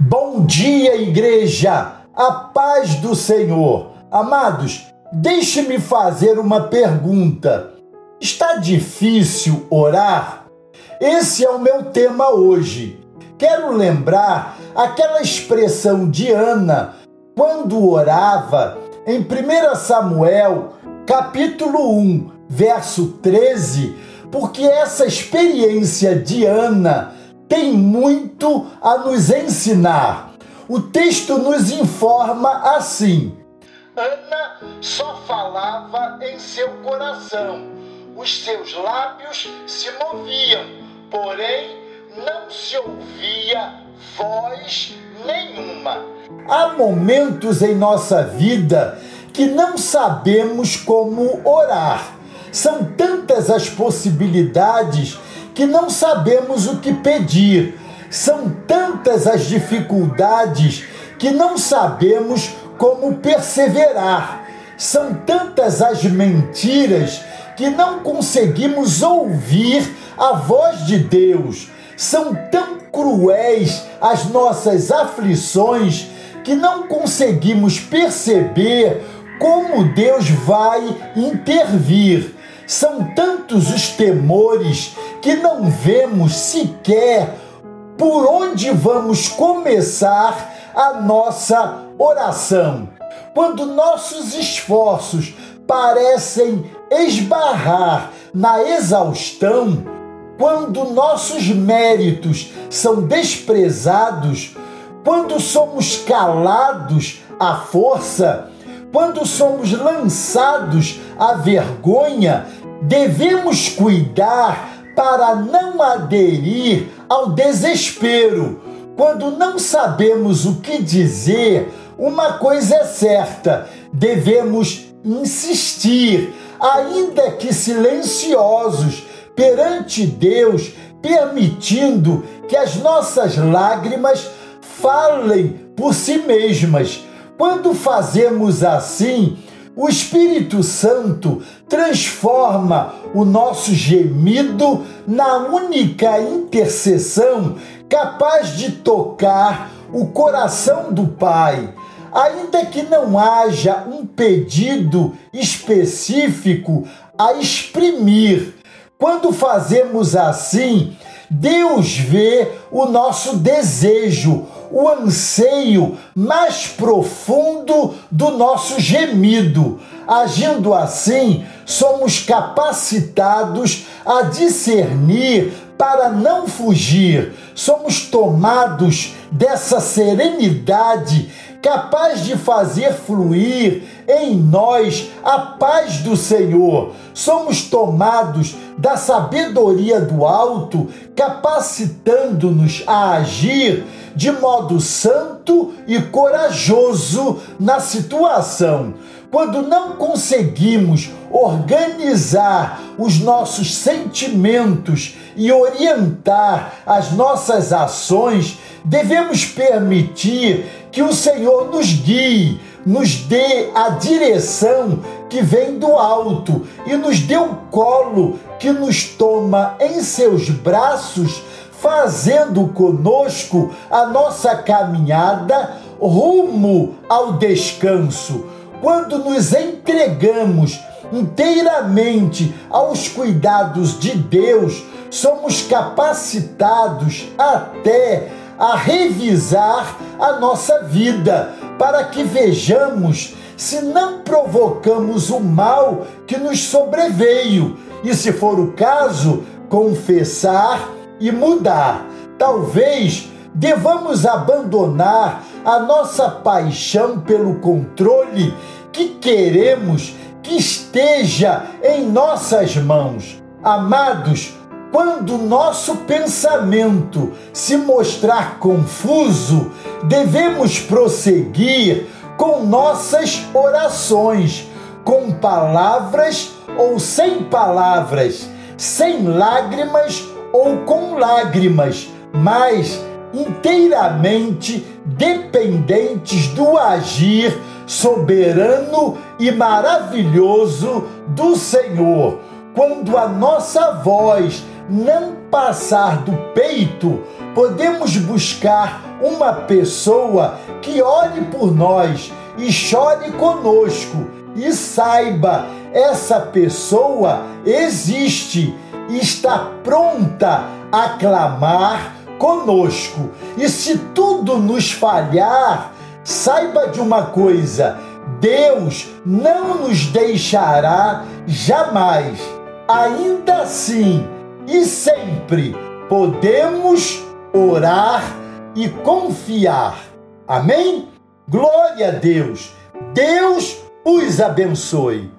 Bom dia, igreja! A paz do Senhor. Amados, deixe-me fazer uma pergunta. Está difícil orar? Esse é o meu tema hoje. Quero lembrar aquela expressão de Ana quando orava em 1 Samuel, capítulo 1, verso 13, porque essa experiência de Ana tem muito a nos ensinar. O texto nos informa assim: Ana só falava em seu coração, os seus lábios se moviam, porém não se ouvia voz nenhuma. Há momentos em nossa vida que não sabemos como orar. São tantas as possibilidades que não sabemos o que pedir. São tantas as dificuldades que não sabemos como perseverar. São tantas as mentiras que não conseguimos ouvir a voz de Deus. São tão cruéis as nossas aflições que não conseguimos perceber como Deus vai intervir. São tantos os temores que não vemos sequer por onde vamos começar a nossa oração. Quando nossos esforços parecem esbarrar na exaustão, quando nossos méritos são desprezados, quando somos calados à força, quando somos lançados à vergonha, devemos cuidar para não aderir ao desespero. Quando não sabemos o que dizer, uma coisa é certa: devemos insistir, ainda que silenciosos, perante Deus, permitindo que as nossas lágrimas falem por si mesmas. Quando fazemos assim, o Espírito Santo transforma o nosso gemido na única intercessão capaz de tocar o coração do Pai. Ainda que não haja um pedido específico a exprimir, quando fazemos assim, Deus vê o nosso desejo, o anseio mais profundo do nosso gemido. Agindo assim, somos capacitados a discernir para não fugir. Somos tomados dessa serenidade capaz de fazer fluir em nós a paz do Senhor. Somos tomados da sabedoria do alto, capacitando-nos a agir de modo santo e corajoso na situação. Quando não conseguimos organizar os nossos sentimentos e orientar as nossas ações, devemos permitir que o Senhor nos guie, nos dê a direção que vem do alto e nos dê o colo que nos toma em seus braços, fazendo conosco a nossa caminhada rumo ao descanso. Quando nos entregamos inteiramente aos cuidados de Deus, somos capacitados até a revisar a nossa vida, para que vejamos se não provocamos o mal que nos sobreveio e, se for o caso, confessar e mudar. Talvez devamos abandonar a nossa paixão pelo controle que queremos que esteja em nossas mãos. Amados, quando nosso pensamento se mostrar confuso, devemos prosseguir com nossas orações, com palavras ou sem palavras, sem lágrimas ou com lágrimas, mas inteiramente dependentes do agir soberano e maravilhoso do Senhor. Quando a nossa voz não passar do peito, podemos buscar uma pessoa que ore por nós e chore conosco e saiba, essa pessoa existe e está pronta a clamar conosco. E se tudo nos falhar, saiba de uma coisa: Deus não nos deixará jamais. Ainda assim e sempre podemos orar e confiar. Amém? Glória a Deus. Deus os abençoe.